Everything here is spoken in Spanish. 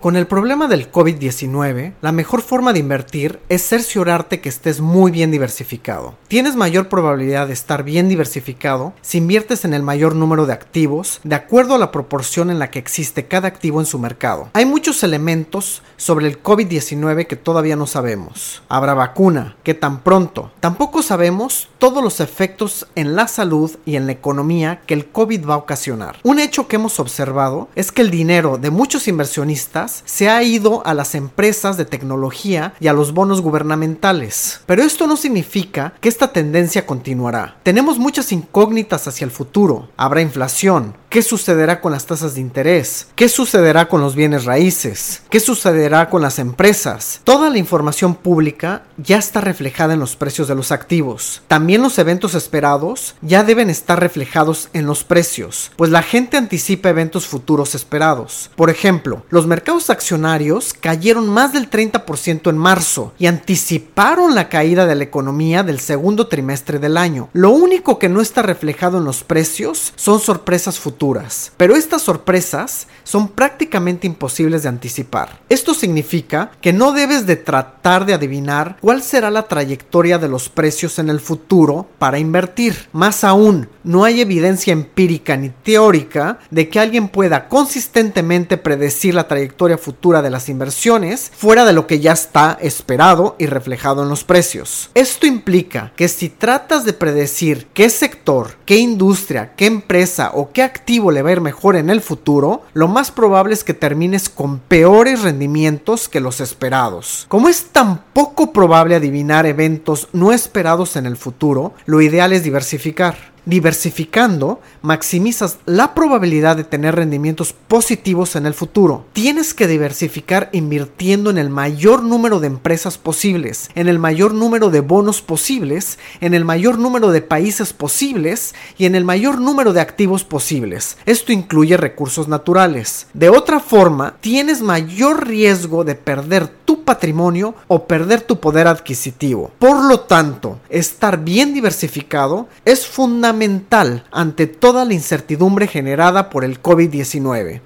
Con el problema del COVID-19, la mejor forma de invertir es cerciorarte que estés muy bien diversificado. Tienes mayor probabilidad de estar bien diversificado si inviertes en el mayor número de activos de acuerdo a la proporción en la que existe cada activo en su mercado. Hay muchos elementos sobre el COVID-19 que todavía no sabemos. Habrá vacuna, que tan pronto. Tampoco sabemos todos los efectos en la salud y en la economía que el COVID va a ocasionar. Un hecho que hemos observado es que el dinero de muchos inversionistas se ha ido a las empresas de tecnología y a los bonos gubernamentales. Pero esto no significa que esta tendencia continuará. Tenemos muchas incógnitas hacia el futuro. Habrá inflación. ¿Qué sucederá con las tasas de interés? ¿Qué sucederá con los bienes raíces? ¿Qué sucederá con las empresas? Toda la información pública ya está reflejada en los precios de los activos. También los eventos esperados ya deben estar reflejados en los precios, pues la gente anticipa eventos futuros esperados. Por ejemplo, los mercados accionarios cayeron más del 30% en marzo y anticiparon la caída de la economía del segundo trimestre del año. Lo único que no está reflejado en los precios son sorpresas futuras pero estas sorpresas son prácticamente imposibles de anticipar. Esto significa que no debes de tratar de adivinar cuál será la trayectoria de los precios en el futuro para invertir. Más aún, no hay evidencia empírica ni teórica de que alguien pueda consistentemente predecir la trayectoria futura de las inversiones fuera de lo que ya está esperado y reflejado en los precios. Esto implica que si tratas de predecir qué sector, qué industria, qué empresa o qué actividad le va a ir mejor en el futuro, lo más probable es que termines con peores rendimientos que los esperados. Como es tan poco probable adivinar eventos no esperados en el futuro, lo ideal es diversificar. Diversificando, maximizas la probabilidad de tener rendimientos positivos en el futuro. Tienes que diversificar invirtiendo en el mayor número de empresas posibles, en el mayor número de bonos posibles, en el mayor número de países posibles y en el mayor número de activos posibles. Esto incluye recursos naturales. De otra forma, tienes mayor riesgo de perder patrimonio o perder tu poder adquisitivo. Por lo tanto, estar bien diversificado es fundamental ante toda la incertidumbre generada por el COVID-19.